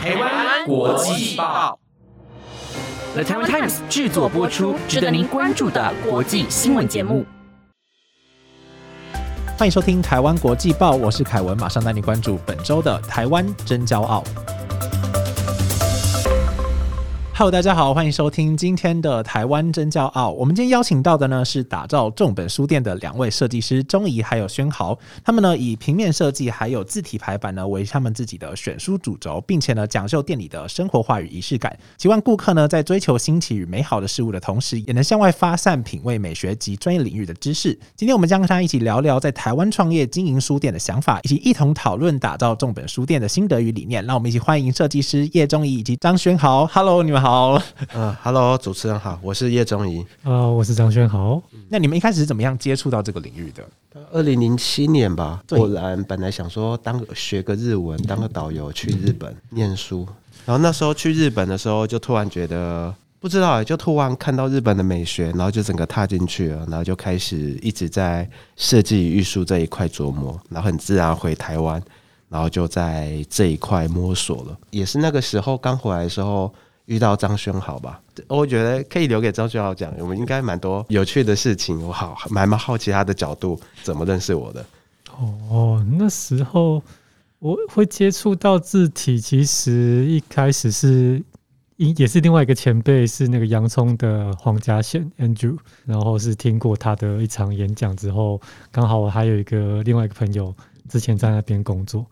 台湾国际报，The Taiwan Times 制作播出，值得您关注的国际新闻节目。欢迎收听《台湾国际报》，我是凯文，马上带你关注本周的台湾真骄傲。Hello，大家好，欢迎收听今天的台湾真骄傲。我们今天邀请到的呢是打造重本书店的两位设计师钟怡还有宣豪，他们呢以平面设计还有字体排版呢为他们自己的选书主轴，并且呢讲究店里的生活化与仪式感，希望顾客呢在追求新奇与美好的事物的同时，也能向外发散品味美学及专业领域的知识。今天我们将跟他一起聊聊在台湾创业经营书店的想法，以及一同讨论打造重本书店的心得与理念。让我们一起欢迎设计师叶钟怡以及张宣豪。Hello，你们好。好，嗯，Hello，主持人好，我是叶宗仪，呃，我是张轩豪。那你们一开始是怎么样接触到这个领域的？二零零七年吧，果然本来想说当学个日文，当个导游去日本念书，然后那时候去日本的时候，就突然觉得不知道，就突然看到日本的美学，然后就整个踏进去了，然后就开始一直在设计与艺术这一块琢磨，然后很自然回台湾，然后就在这一块摸索了。也是那个时候刚回来的时候。遇到张轩豪吧，我觉得可以留给张轩豪讲。我们应该蛮多有趣的事情，我好蛮蛮好奇他的角度怎么认识我的。哦，那时候我会接触到字体，其实一开始是也是另外一个前辈，是那个洋葱的黄家贤 Andrew，然后是听过他的一场演讲之后，刚好我还有一个另外一个朋友之前在那边工作。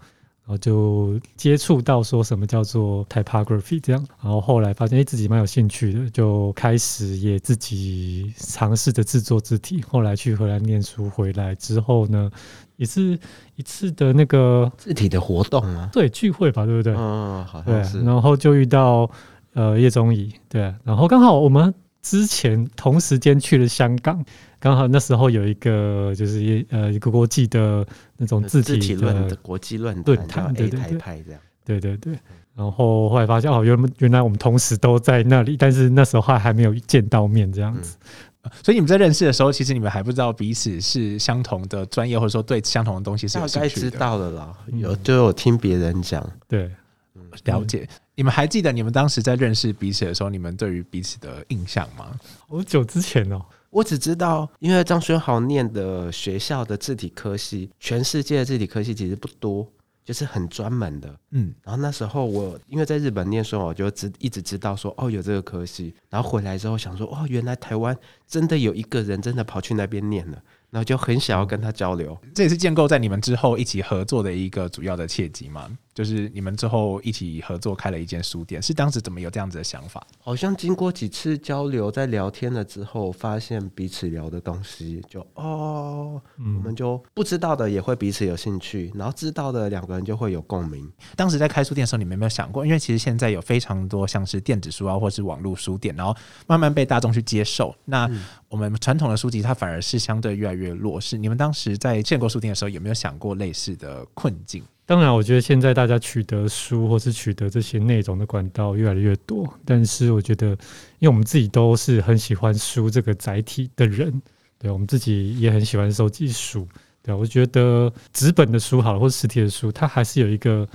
然后就接触到说什么叫做 typography 这样，然后后来发现哎自己蛮有兴趣的，就开始也自己尝试着制作字体。后来去荷兰念书回来之后呢，也是一次的那个字体的活动啊，对聚会吧，对不对？嗯，好像是。然后就遇到呃叶宗仪，对，然后刚好我们之前同时间去了香港。刚好那时候有一个就是一呃一个国际的那种字体论的国际论论坛，对对对，这样，对对对。然后后来发现哦，原原来我们同时都在那里，但是那时候还还没有见到面这样子。所以你们在认识的时候，其实你们还不知道彼此是相同的专业，或者说对相同的东西是有兴趣的。知道了啦，有就有听别人讲，对，了解。你们还记得你们当时在认识彼此的时候，你们对于彼此的印象吗？好久之前哦。我只知道，因为张轩豪念的学校的字体科系，全世界的字体科系其实不多，就是很专门的。嗯，然后那时候我因为在日本念书，我就知一直知道说哦有这个科系，然后回来之后想说哦原来台湾真的有一个人真的跑去那边念了。然后就很想要跟他交流，这也是建构在你们之后一起合作的一个主要的契机嘛？就是你们之后一起合作开了一间书店，是当时怎么有这样子的想法？好像经过几次交流，在聊天了之后，发现彼此聊的东西，就哦，我们就不知道的也会彼此有兴趣，然后知道的两个人就会有共鸣。当时在开书店的时候，你们有没有想过？因为其实现在有非常多像是电子书啊，或是网络书店，然后慢慢被大众去接受。那我们传统的书籍，它反而是相对越来越弱势。你们当时在建构书店的时候，有没有想过类似的困境？当然，我觉得现在大家取得书或是取得这些内容的管道越来越多，但是我觉得，因为我们自己都是很喜欢书这个载体的人，对我们自己也很喜欢收集书。对我觉得纸本的书好了，或者实体的书，它还是有一个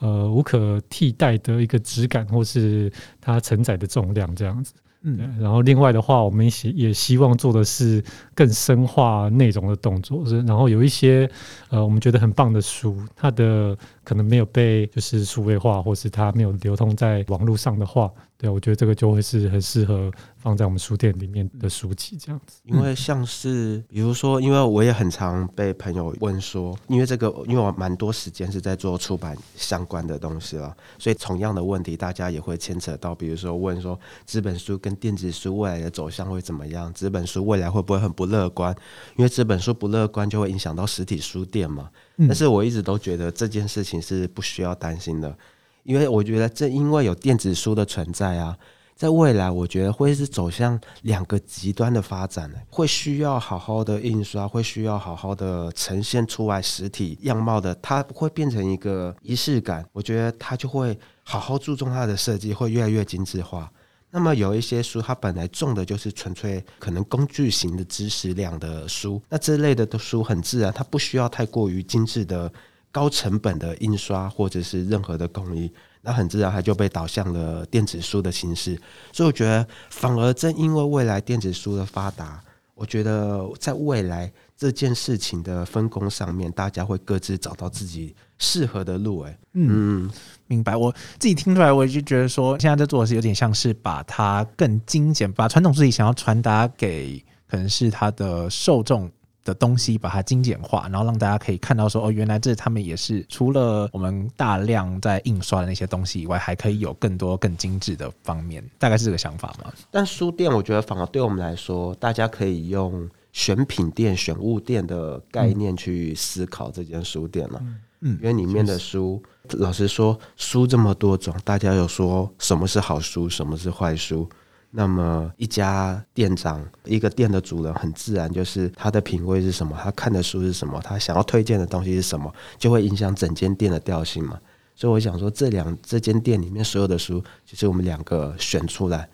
呃无可替代的一个质感，或是它承载的重量这样子。嗯，然后另外的话，我们也也希望做的是更深化内容的动作，是然后有一些呃我们觉得很棒的书，它的可能没有被就是数位化，或是它没有流通在网络上的话。对，我觉得这个就会是很适合放在我们书店里面的书籍这样子。因为像是比如说，因为我也很常被朋友问说，因为这个，因为我蛮多时间是在做出版相关的东西了，所以同样的问题，大家也会牵扯到，比如说问说，纸本书跟电子书未来的走向会怎么样？纸本书未来会不会很不乐观？因为纸本书不乐观，就会影响到实体书店嘛。但是我一直都觉得这件事情是不需要担心的。因为我觉得，正因为有电子书的存在啊，在未来，我觉得会是走向两个极端的发展，会需要好好的印刷，会需要好好的呈现出来实体样貌的，它会变成一个仪式感。我觉得它就会好好注重它的设计，会越来越精致化。那么有一些书，它本来重的就是纯粹可能工具型的知识量的书，那这类的的书很自然，它不需要太过于精致的。高成本的印刷或者是任何的工艺，那很自然它就被导向了电子书的形式。所以我觉得，反而正因为未来电子书的发达，我觉得在未来这件事情的分工上面，大家会各自找到自己适合的路。哎，嗯，明白。我自己听出来，我就觉得说，现在在做的是有点像是把它更精简，把传统自己想要传达给可能是它的受众。的东西把它精简化，然后让大家可以看到说哦，原来这他们也是除了我们大量在印刷的那些东西以外，还可以有更多更精致的方面，大概是这个想法嘛？但书店我觉得反而对我们来说，大家可以用选品店、选物店的概念去思考这间书店了。嗯，因为里面的书，老实说，书这么多种，大家有说什么是好书，什么是坏书。那么一家店长，一个店的主人，很自然就是他的品味是什么，他看的书是什么，他想要推荐的东西是什么，就会影响整间店的调性嘛。所以我想说，这两这间店里面所有的书，就是我们两个选出来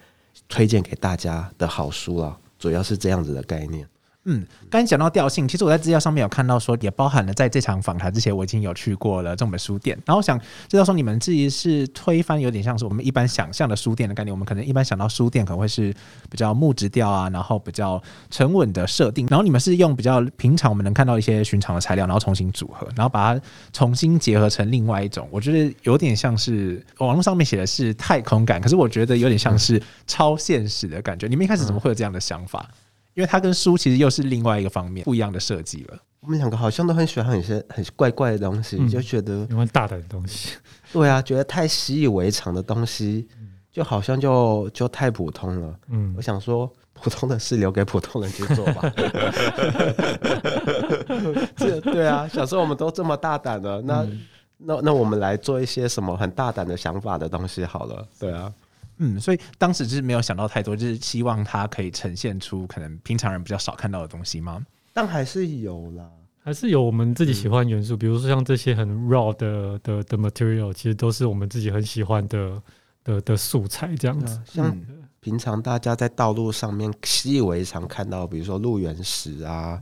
推荐给大家的好书了，主要是这样子的概念。嗯，刚讲到调性，其实我在资料上面有看到说，也包含了在这场访谈之前，我已经有去过了这本书店。然后想知道说，你们自己是推翻有点像是我们一般想象的书店的概念。我们可能一般想到书店可能会是比较木质调啊，然后比较沉稳的设定。然后你们是用比较平常我们能看到一些寻常的材料，然后重新组合，然后把它重新结合成另外一种。我觉得有点像是网络上面写的是太空感，可是我觉得有点像是超现实的感觉。你们一开始怎么会有这样的想法？因为它跟书其实又是另外一个方面，不一样的设计了。我们两个好像都很喜欢很些很怪怪的东西，就觉得喜欢大胆的东西。对啊，觉得太习以为常的东西，就好像就就太普通了。嗯，我想说，普通的事留给普通人去做吧。这对啊，小时候我们都这么大胆的，那那那我们来做一些什么很大胆的想法的东西好了。对啊。嗯，所以当时就是没有想到太多，就是希望它可以呈现出可能平常人比较少看到的东西吗？但还是有啦，还是有我们自己喜欢元素，比如说像这些很 raw 的的的 material，其实都是我们自己很喜欢的的的素材，这样子。像平常大家在道路上面习以为常看到，比如说路缘石啊，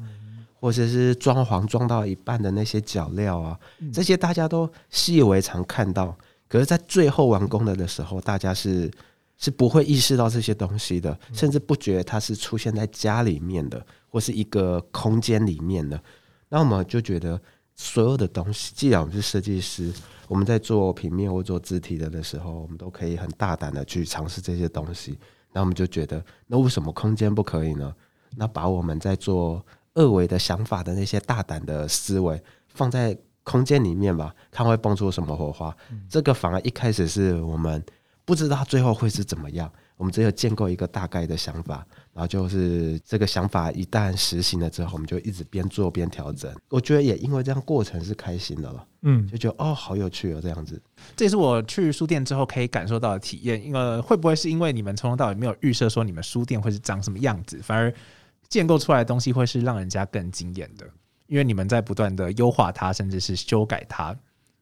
或者是装潢装到一半的那些脚料啊，这些大家都习以为常看到。可是，在最后完工了的时候，大家是是不会意识到这些东西的，甚至不觉得它是出现在家里面的，或是一个空间里面的。那我们就觉得，所有的东西，既然我们是设计师，我们在做平面或做字体的的时候，我们都可以很大胆的去尝试这些东西。那我们就觉得，那为什么空间不可以呢？那把我们在做二维的想法的那些大胆的思维放在。空间里面吧，看会蹦出什么火花。这个反而一开始是我们不知道最后会是怎么样，我们只有建构一个大概的想法，然后就是这个想法一旦实行了之后，我们就一直边做边调整。我觉得也因为这样过程是开心的了，嗯，就觉得哦，好有趣哦，这样子。这也是我去书店之后可以感受到的体验。因为会不会是因为你们从头到尾没有预设说你们书店会是长什么样子，反而建构出来的东西会是让人家更惊艳的？因为你们在不断的优化它，甚至是修改它，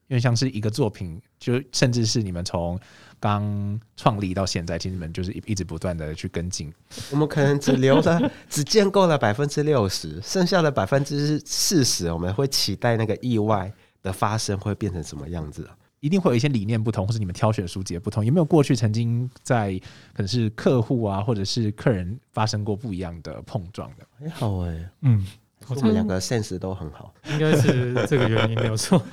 因为像是一个作品，就甚至是你们从刚创立到现在，其实你们就是一一直不断的去跟进。我们可能只留了，只建构了百分之六十，剩下的百分之四十，我们会期待那个意外的发生会变成什么样子？一定会有一些理念不同，或是你们挑选书籍不同。有没有过去曾经在可能是客户啊，或者是客人发生过不一样的碰撞的？还好哎，嗯。我们两个 sense 都很好，应该是这个原因没有错。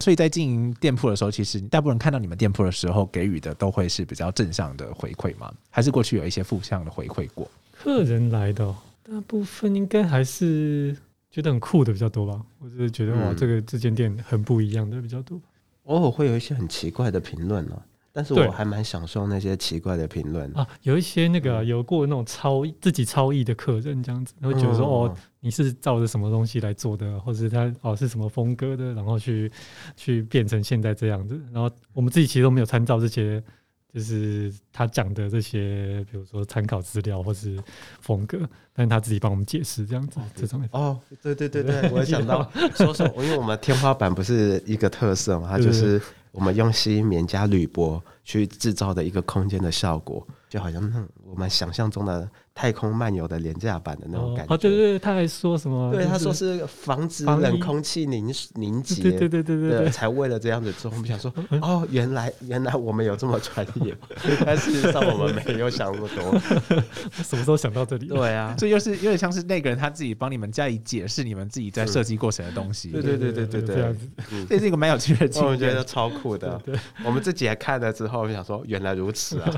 所以在经营店铺的时候，其实大部分人看到你们店铺的时候，给予的都会是比较正向的回馈吗？还是过去有一些负向的回馈过？客人来的大部分应该还是觉得很酷的比较多吧，或者是觉得哇，这个这间店很不一样的比较多。偶尔会有一些很奇怪的评论呢。但是我还蛮享受那些奇怪的评论啊，有一些那个有过那种超自己超意的客人这样子，会觉得说哦，你是照着什么东西来做的，或者他哦是什么风格的，然后去去变成现在这样子。然后我们自己其实都没有参照这些，就是他讲的这些，比如说参考资料或是风格，但是他自己帮我们解释这样子这种。哦，对对对对，我想到 说说，因为我们天花板不是一个特色嘛，它就是。我们用吸棉加铝箔去制造的一个空间的效果，就好像那我们想象中的太空漫游的廉价版的那种感觉。哦，对对对，他还说什么？对，他说是防止冷空气凝凝结，对对对对对对，才为了这样子做。我们想说，哦，原来原来我们有这么专业，但事实上我们没有想那么多。什么时候想到这里？对啊，这又是有点像是那个人他自己帮你们加以解释你们自己在设计过程的东西。对对对对对对这是一个蛮有趣的经我们觉。得超酷的。我们自己还看了之后，我就想说，原来如此啊！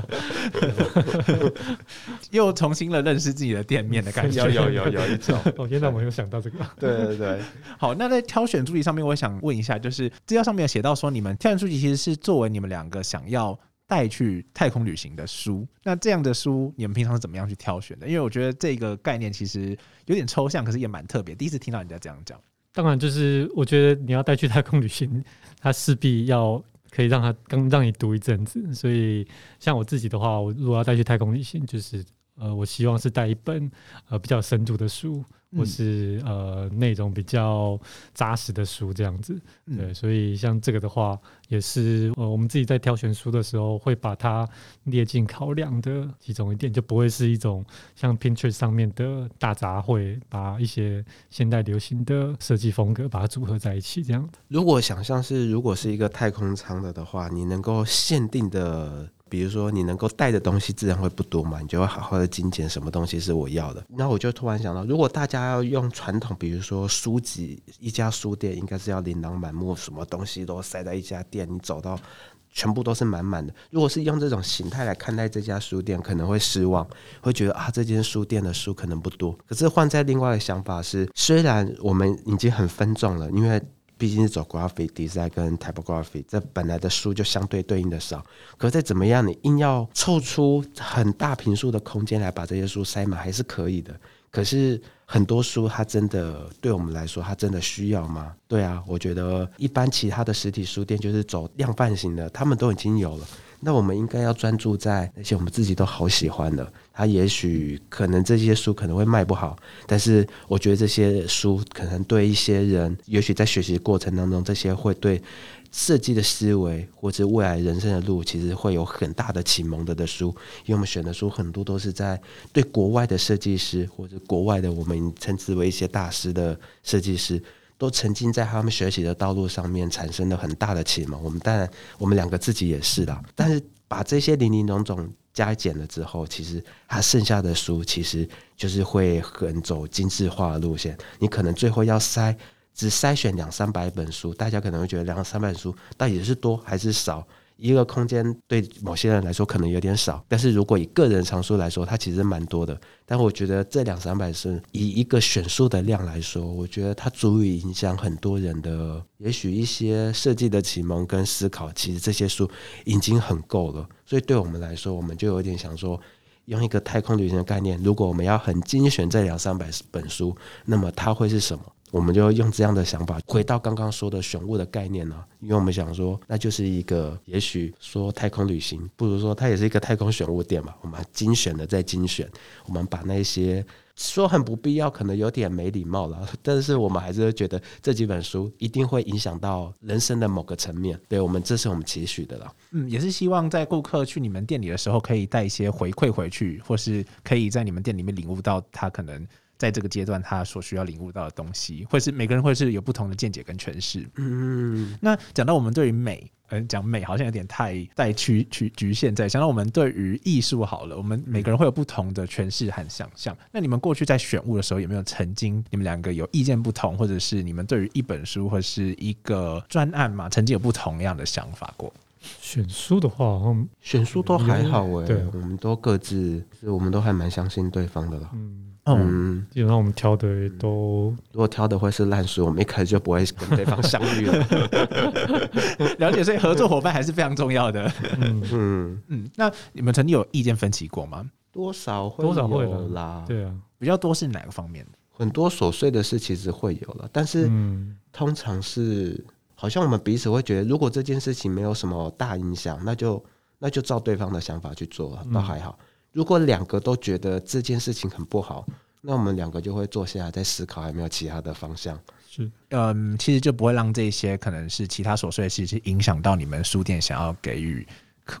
又重新了认识自己的店面的感觉。有有有有一种，哦，原来我没有想到这个。对对对，好，那在挑选书籍上面，我想问一下，就是资料上面有写到说，你们挑选书籍其实是作为你们两个想要带去太空旅行的书。那这样的书，你们平常是怎么样去挑选的？因为我觉得这个概念其实有点抽象，可是也蛮特别。第一次听到人家这样讲。当然，就是我觉得你要带去太空旅行，它势必要可以让他刚让你读一阵子。所以，像我自己的话，我如果要再去太空旅行，就是呃，我希望是带一本呃比较深度的书，或是呃内容比较扎实的书这样子。嗯对，所以像这个的话，也是呃我们自己在挑选书的时候会把它列进考量的其中一点，就不会是一种像 Pinterest 上面的大杂烩，把一些现代流行的设计风格把它组合在一起这样。如果想象是如果是一个太空舱的的话，你能够限定的。比如说，你能够带的东西自然会不多嘛，你就会好好的精简什么东西是我要的。那我就突然想到，如果大家要用传统，比如说书籍，一家书店应该是要琳琅满目，什么东西都塞在一家店，你走到全部都是满满的。如果是用这种形态来看待这家书店，可能会失望，会觉得啊，这间书店的书可能不多。可是换在另外的想法是，虽然我们已经很分众了，因为毕竟是走 graphic design 跟 typography，这本来的书就相对对应的少。可是再怎么样，你硬要凑出很大平数的空间来把这些书塞满，还是可以的。可是很多书，它真的对我们来说，它真的需要吗？对啊，我觉得一般其他的实体书店就是走量贩型的，他们都已经有了。那我们应该要专注在那些我们自己都好喜欢的。它也许可能这些书可能会卖不好，但是我觉得这些书可能对一些人，也许在学习过程当中，这些会对设计的思维或者未来人生的路，其实会有很大的启蒙的的书。因为我们选的书很多都是在对国外的设计师或者国外的我们称之为一些大师的设计师。都沉浸在他们学习的道路上面，产生了很大的启蒙。我们当然，我们两个自己也是啦。但是把这些零零总总加减了之后，其实他剩下的书，其实就是会很走精致化的路线。你可能最后要筛，只筛选两三百本书，大家可能会觉得两三百本书到底是多还是少？一个空间对某些人来说可能有点少，但是如果以个人藏书来说，它其实蛮多的。但我觉得这两三百是以一个选书的量来说，我觉得它足以影响很多人的，也许一些设计的启蒙跟思考。其实这些书已经很够了，所以对我们来说，我们就有点想说，用一个太空旅行的概念，如果我们要很精选这两三百本书，那么它会是什么？我们就用这样的想法回到刚刚说的选物的概念呢、因为我们想说，那就是一个也许说太空旅行，不如说它也是一个太空选物店嘛。我们精选的再精选，我们把那些说很不必要，可能有点没礼貌了，但是我们还是觉得这几本书一定会影响到人生的某个层面。对我们，这是我们期许的了。嗯，也是希望在顾客去你们店里的时候，可以带一些回馈回去，或是可以在你们店里面领悟到他可能在这个阶段他所需要领悟到的东西，或是每个人会是有不同的见解跟诠释。嗯，那讲到我们对于美，嗯，讲美好像有点太带局局局限在。讲到我们对于艺术好了，我们每个人会有不同的诠释和想象。那你们过去在选物的时候，有没有曾经你们两个有意见不同，或者是你们对于一本书或是一个专案嘛，曾经有不同样的想法过？选书的话，好像选书都还好哎、对我们都各自，我们都还蛮相信对方的啦。嗯，嗯，嗯，基本上我们挑的都如果挑的会是烂书，我们一开始就不会跟对方相遇了。了解，所以合作伙伴还是非常重要的。嗯，嗯，嗯，那你们曾经有意见分歧过吗？多少会多少会有啦啦。对啊，比较多是哪个方面的？很多琐碎的事其实会有了，但是嗯，通常是好像我们彼此会觉得，如果这件事情没有什么大影响，那就那就照对方的想法去做了，倒还好。如果两个都觉得这件事情很不好，那我们两个就会坐下来再思考，有没有其他的方向。是嗯，其实就不会让这些可能是其他琐碎的事情影响到你们书店想要给予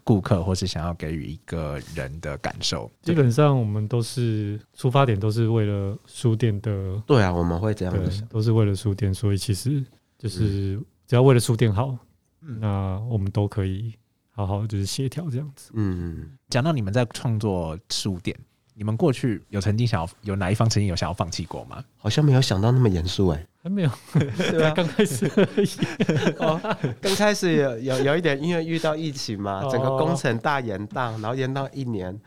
顾客，或是想要给予一个人的感受？基本上我们都是出发点都是为了书店的，对啊，我们会这样子想。，都是为了书店，所以其实就是只要为了书店好，那我们都可以好好就是协调这样子。嗯，讲到你们在创作书店，你们过去有曾经想要有哪一方曾经有想要放弃过吗？好像没有想到那么严肃哎。还没有，对啊，刚开始而已。哦，刚开始有有有一点，因为遇到疫情嘛，哦整个工程大延宕，然后延到一年，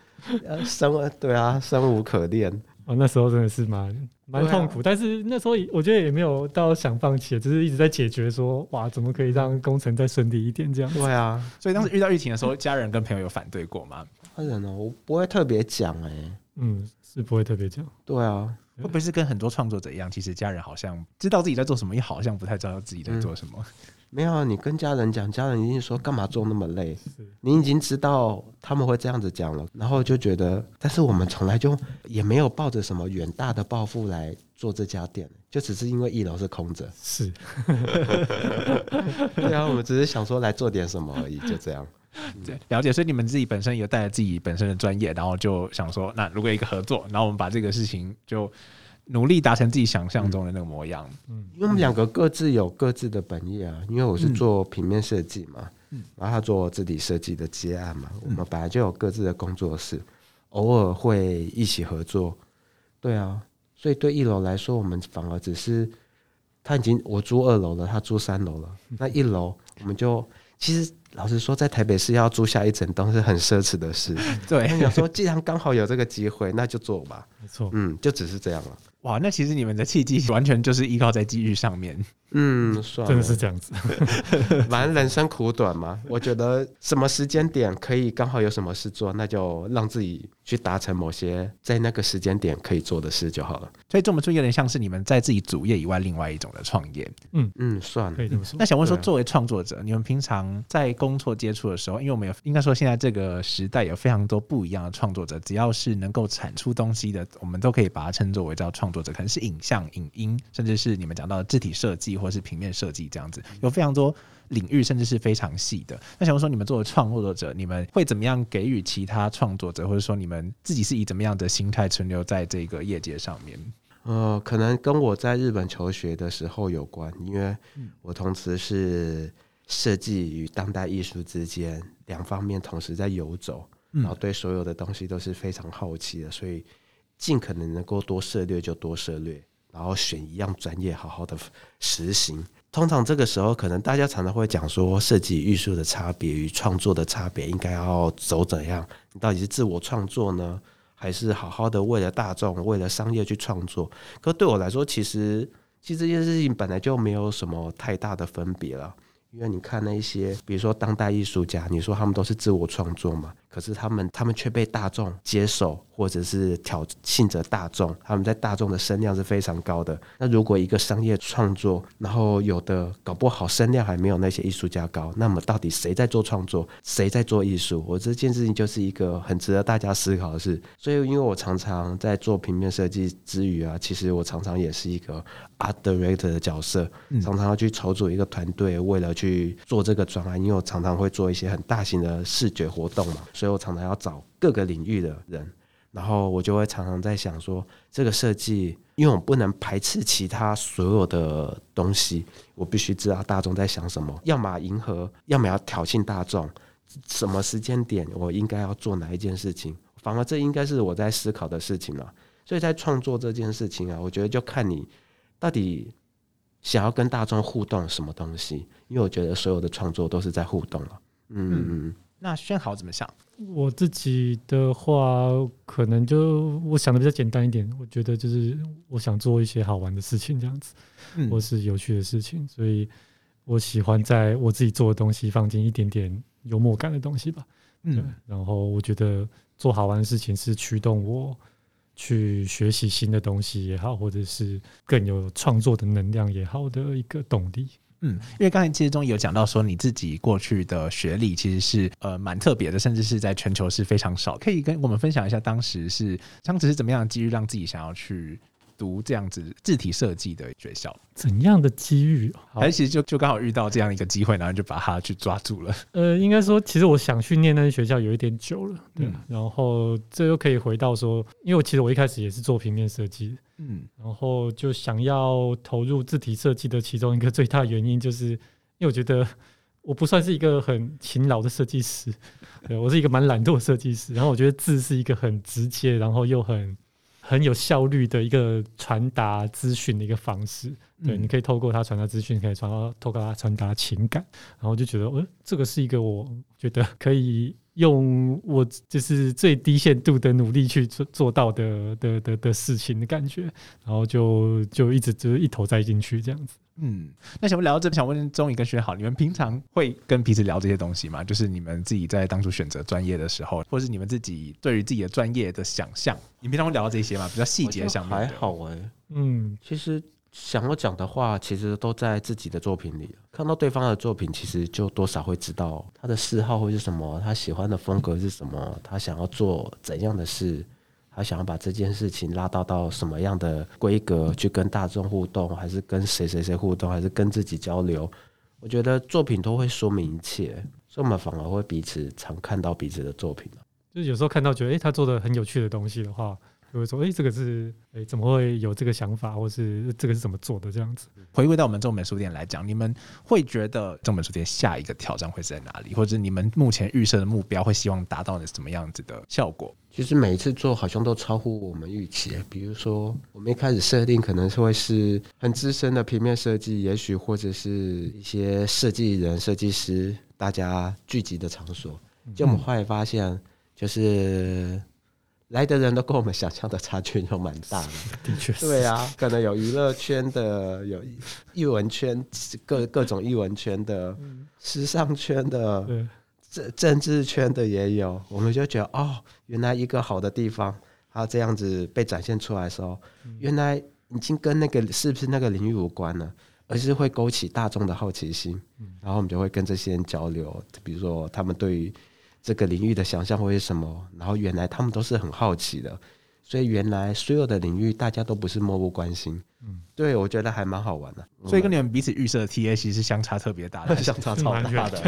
呃，生对啊，生无可恋。哦，那时候真的是蛮蛮痛苦，但是那时候我觉得也没有到想放弃，只是一直在解决说，哇，怎么可以让工程再顺利一点这样。对啊，所以当时遇到疫情的时候，家人跟朋友有反对过吗？当然了，我不会特别讲哎。嗯，是不会特别讲。对啊，会不会是跟很多创作者一样，其实家人好像知道自己在做什么，也好像不太知道自己在做什么？没有啊，你跟家人讲，家人一定说干嘛做那么累？你已经知道他们会这样子讲了，然后就觉得，但是我们从来就也没有抱着什么远大的抱负来做这家店，就只是因为一楼是空着。是，对啊，我们只是想说来做点什么而已，就这样。对，了解。所以你们自己本身有带着自己本身的专业，然后就想说，那如果一个合作，然后我们把这个事情就努力达成自己想象中的那个模样。嗯因为我们两个各自有各自的本业啊，因为我是做平面设计嘛，然后他做字体设计的接案嘛，我们本来就有各自的工作室，偶尔会一起合作。对啊，所以对一楼来说，我们反而只是他已经我租二楼了，他租三楼了，那一楼我们就其实老实说，在台北市要租下一整栋是很奢侈的事。对，那想说，既然刚好有这个机会，那就做吧。没错。嗯，就只是这样了。哇，那其实你们的契机完全就是依靠在机遇上面。嗯，算了，真的是这样子，反正人生苦短嘛，我觉得什么时间点可以刚好有什么事做，那就让自己去达成某些在那个时间点可以做的事就好了。所以这么做有点像是你们在自己主业以外另外一种的创业。嗯嗯，算了可，以这么说那。想问说，作为创作者，你们平常在工作接触的时候，因为我们有应该说现在这个时代有非常多不一样的创作者，只要是能够产出东西的，我们都可以把它称作为叫创作者，可能是影像、影音，甚至是你们讲到的字体设计或是平面设计这样子，有非常多领域，甚至是非常细的。那想问说，你们作为创作者，你们会怎么样给予其他创作者，或者说你们自己是以怎么样的心态存留在这个业界上面？呃，可能跟我在日本求学的时候有关，因为我同时是设计与当代艺术之间两方面同时在游走，然后对所有的东西都是非常好奇的，所以尽可能能够多涉略就多涉猎，然后选一样专业好好的实行。通常这个时候，可能大家常常会讲说，设计艺术的差别与创作的差别应该要走怎样？你到底是自我创作呢？还是好好的为了大众、为了商业去创作。可对我来说，其实其实这件事情本来就没有什么太大的分别了。因为你看那些，比如说当代艺术家，你说他们都是自我创作嘛，可是他们他们却被大众接受，或者是挑衅着大众，他们在大众的声量是非常高的。那如果一个商业创作，然后有的搞不好声量还没有那些艺术家高，那么到底谁在做创作，谁在做艺术？我这件事情就是一个很值得大家思考的事。所以，因为我常常在做平面设计之余啊，其实我常常也是一个 art director 的角色，常常要去筹组一个团队，为了去做这个专案。因为我常常会做一些很大型的视觉活动嘛，所以我常常要找各个领域的人。然后我就会常常在想说，这个设计，因为我不能排斥其他所有的东西，我必须知道大众在想什么，要么迎合，要么要挑衅大众。什么时间点我应该要做哪一件事情？反而这应该是我在思考的事情了。所以在创作这件事情啊，我觉得就看你到底想要跟大众互动什么东西，因为我觉得所有的创作都是在互动了。嗯嗯那轩豪怎么想？我自己的话，可能就我想的比较简单一点，我觉得就是我想做一些好玩的事情，这样子，嗯或是有趣的事情，所以我喜欢在我自己做的东西放进一点点幽默感的东西吧。对嗯，，然后我觉得做好玩的事情是驱动我去学习新的东西也好，或者是更有创作的能量也好的一个动力。嗯，因为刚才其实中有讲到说你自己过去的学历其实是呃蛮特别的，甚至是在全球是非常少。可以跟我们分享一下当时是当时是怎么样的机遇让自己想要去读这样子字体设计的学校？怎样的机遇？好还是其实就就刚好遇到这样一个机会，然后就把它去抓住了。呃，应该说，其实我想去念那些学校有一点久了，对。嗯然后这又可以回到说，因为我其实我一开始也是做平面设计，嗯然后就想要投入字体设计的其中一个最大原因，就是因为我觉得 我不算是一个很勤劳的设计师，对我是一个蛮懒惰的设计师。然后我觉得字是一个很直接，然后又很很有效率的一个传达资讯的一个方式。对，嗯你可以透过它传达资讯，可以传到透过它传达情感，然后就觉得，呃，这个是一个我觉得可以用我就是最低限度的努力去做做到的的的的事情的感觉，然后就就一直就是一头栽进去这样子。嗯，那想不聊到这边，想问钟宇跟轩豪，你们平常会跟彼此聊这些东西吗？就是你们自己在当初选择专业的时候，或是你们自己对于自己的专业的想象，你平常会聊到这些吗？比较细节上面还。好哎、嗯，其实想要讲的话，其实都在自己的作品里。看到对方的作品，其实就多少会知道他的嗜好会是什么，他喜欢的风格是什么，他想要做怎样的事，他想要把这件事情拉到到什么样的规格去跟大众互动，还是跟谁谁谁互动，还是跟自己交流。我觉得作品都会说明一切，所以我们反而会彼此常看到彼此的作品。就是有时候看到觉得，诶，他做的很有趣的东西的话，就会说，诶，这个是，诶，怎么会有这个想法，或是这个是怎么做的这样子。回归到我们正本书店来讲，你们会觉得正本书店下一个挑战会是在哪里，或者你们目前预设的目标会希望达到的什么样子的效果？其实每一次做好像都超乎我们预期。比如说，我们一开始设定可能是会是很资深的平面设计，也许或者是一些设计人、设计师大家聚集的场所。就我们后来发现，就是来的人都跟我们想象的差距都蛮大的。的确是，对啊，可能有娱乐圈的，有艺文圈各各种艺文圈的，时尚圈的，政政治圈的也有，我们就觉得哦，原来一个好的地方，它这样子被展现出来的时候，原来已经跟那个是不是那个领域无关了，而是会勾起大众的好奇心，然后我们就会跟这些人交流，比如说他们对于这个领域的想象会是什么，然后原来他们都是很好奇的，所以原来所有的领域大家都不是漠不关心，嗯，对我觉得还蛮好玩的，所以跟你们彼此预设的 TA 其实是相差特别大的。相差超大的，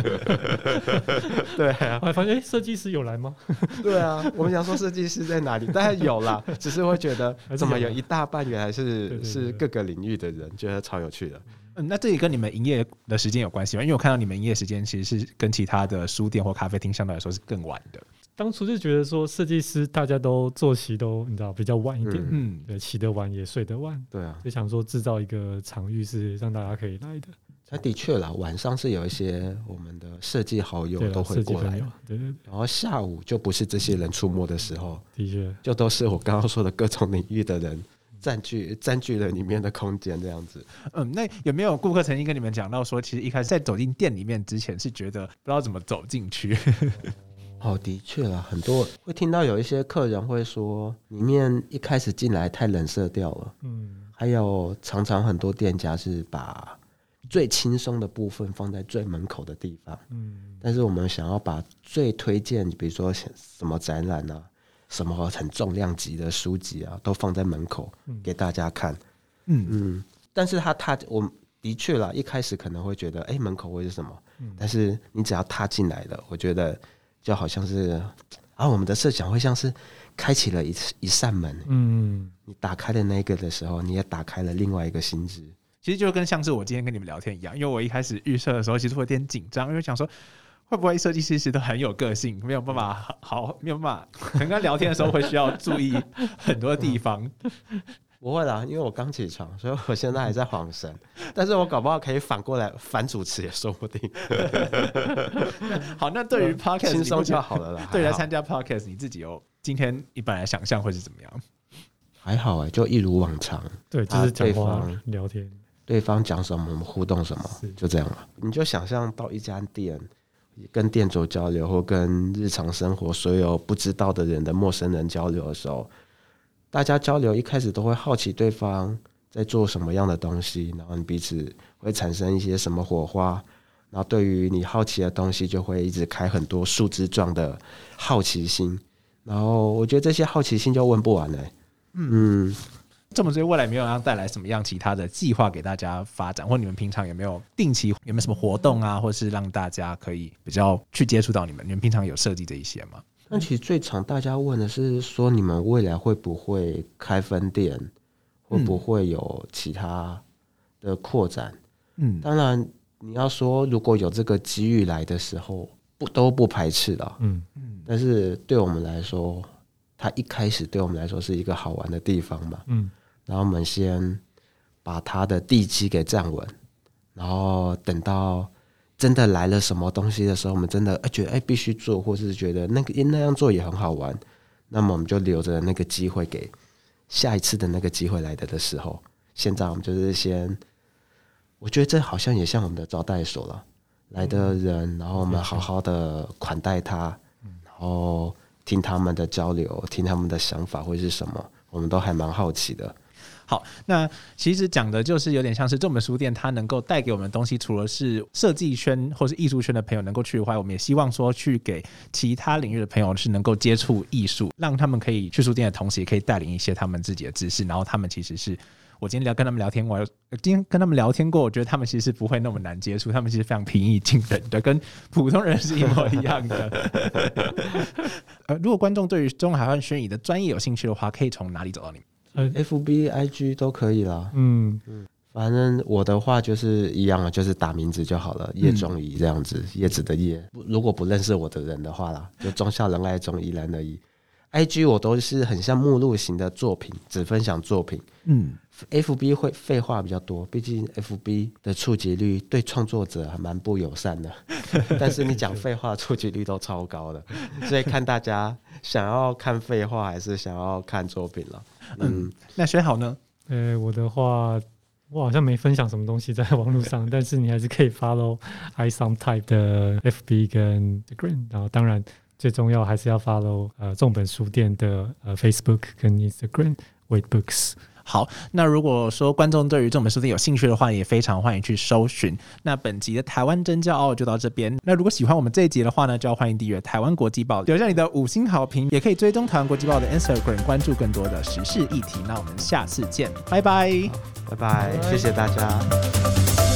对啊，后来发现，诶，设计师有来吗？对啊，我们想说设计师在哪里，当然有啦，只是会觉得怎么有。一大半原来是是各个领域的人，觉得超有趣的。嗯，那这也跟你们营业的时间有关系吗？因为我看到你们营业时间其实是跟其他的书店或咖啡厅相对来说是更晚的。当初就觉得说，设计师大家都作息都你知道比较晚一点，嗯，对，起得晚也睡得晚，对啊，就想说制造一个场域是让大家可以来的，那的确啦，晚上是有一些我们的设计好友都会过来对，然后下午就不是这些人出没的时候，的确，就都是我刚刚说的各种领域的人占据占据了里面的空间，这样子。嗯，那有没有顾客曾经跟你们讲到说，其实一开始在走进店里面之前是觉得不知道怎么走进去？哦，的确啦，很多会听到有一些客人会说，里面一开始进来太冷色调了。嗯，还有常常很多店家是把最轻松的部分放在最门口的地方，嗯，但是我们想要把最推荐，比如说什么展览啊，什么很重量级的书籍啊，都放在门口给大家看。嗯嗯，但是他踏，我的确啦，一开始可能会觉得，哎、门口会是什么？但是你只要踏进来了，我觉得就好像是啊，我们的设想会像是开启了一一扇门，嗯，你打开了那个的时候，你也打开了另外一个心智。其实就跟像是我今天跟你们聊天一样，因为我一开始预设的时候，其实会有点紧张，因为想说会不会设计师其实都很有个性，没有办法 好好没有办法，可能跟他聊天的时候会需要注意很多地方。不会啦，因为我刚起床，所以我现在还在晃神。但是我搞不好可以反过来反主持也说不定，好，那对于 podcast 轻松就好了啦。对来参加 podcast，你自己有今天你本来想象会是怎么样？还好哎、就一如往常，对，就啊是讲对话方聊天，对方讲什么我们互动什么，就这样了。你就想象到一家店，跟店主交流，或跟日常生活所有不知道的人的陌生人交流的时候，大家交流一开始都会好奇对方在做什么样的东西，然后你彼此会产生一些什么火花，然后对于你好奇的东西就会一直开很多树枝状的好奇心，然后我觉得这些好奇心就问不完嘞、嗯，这么追未来没有让带来什么样其他的计划给大家发展，或你们平常有没有定期有没有什么活动啊，或是让大家可以比较去接触到你们？你们平常有设计这一些吗？那其实最常大家问的是说，你们未来会不会开分店，会不会有其他的扩展？嗯，当然，你要说如果有这个机遇来的时候，不都不排斥的。嗯嗯，但是对我们来说，它一开始对我们来说是一个好玩的地方嘛。嗯，然后我们先把它的地基给站稳，然后等到真的来了什么东西的时候，我们真的哎觉得哎必须做，或是觉得那个那样做也很好玩，那么我们就留着那个机会给下一次的那个机会来的的时候。现在我们就是先，我觉得这好像也像我们的招待所了，来的人，然后我们好好的款待他，然后听他们的交流，听他们的想法会是什么，我们都还蛮好奇的。好，那其实讲的就是有点像是这本书店，它能够带给我们的东西，除了是设计圈或是艺术圈的朋友能够去的话，我们也希望说去给其他领域的朋友是能够接触艺术，让他们可以去书店的同时，也可以带领一些他们自己的知识，然后他们其实是。我今天聊跟他们聊天，我今天跟他们聊天过，我觉得他们其实不会那么难接触，他们其实非常平易近人的，跟普通人是一模一样的。呃，如果观众对于中海岸轩宇的专业有兴趣的话，可以从哪里找到你们？呃，F B I G 都可以啦，嗯嗯，反正我的话就是一样啊，就是打名字就好了，叶中怡这样子，叶子的叶。如果不认识我的人的话啦，就忠孝仁爱中怡然而已。I G 我都是很像目录型的作品，只分享作品。嗯，F B 会废话比较多，毕竟 F B 的触及率对创作者还蛮不友善的。但是你讲废话，触及率都超高的，所以看大家想要看废话还是想要看作品了。嗯，那选好呢？呃，我的话，我好像没分享什么东西在网络上，但是你还是可以 follow i some type 的 FB 跟 Instagram，然后当然最重要还是要 follow 呃重本书店的呃 Facebook 跟 Instagram Wait Books。好，那如果说观众对于这本书店有兴趣的话，也非常欢迎去搜寻。那本集的台湾真骄傲就到这边。那如果喜欢我们这一集的话呢，就要欢迎订阅台湾国际报，留下你的五星好评，也可以追踪台湾国际报的 Instagram，关注更多的时事议题。那我们下次见，拜拜。拜拜，谢谢大家。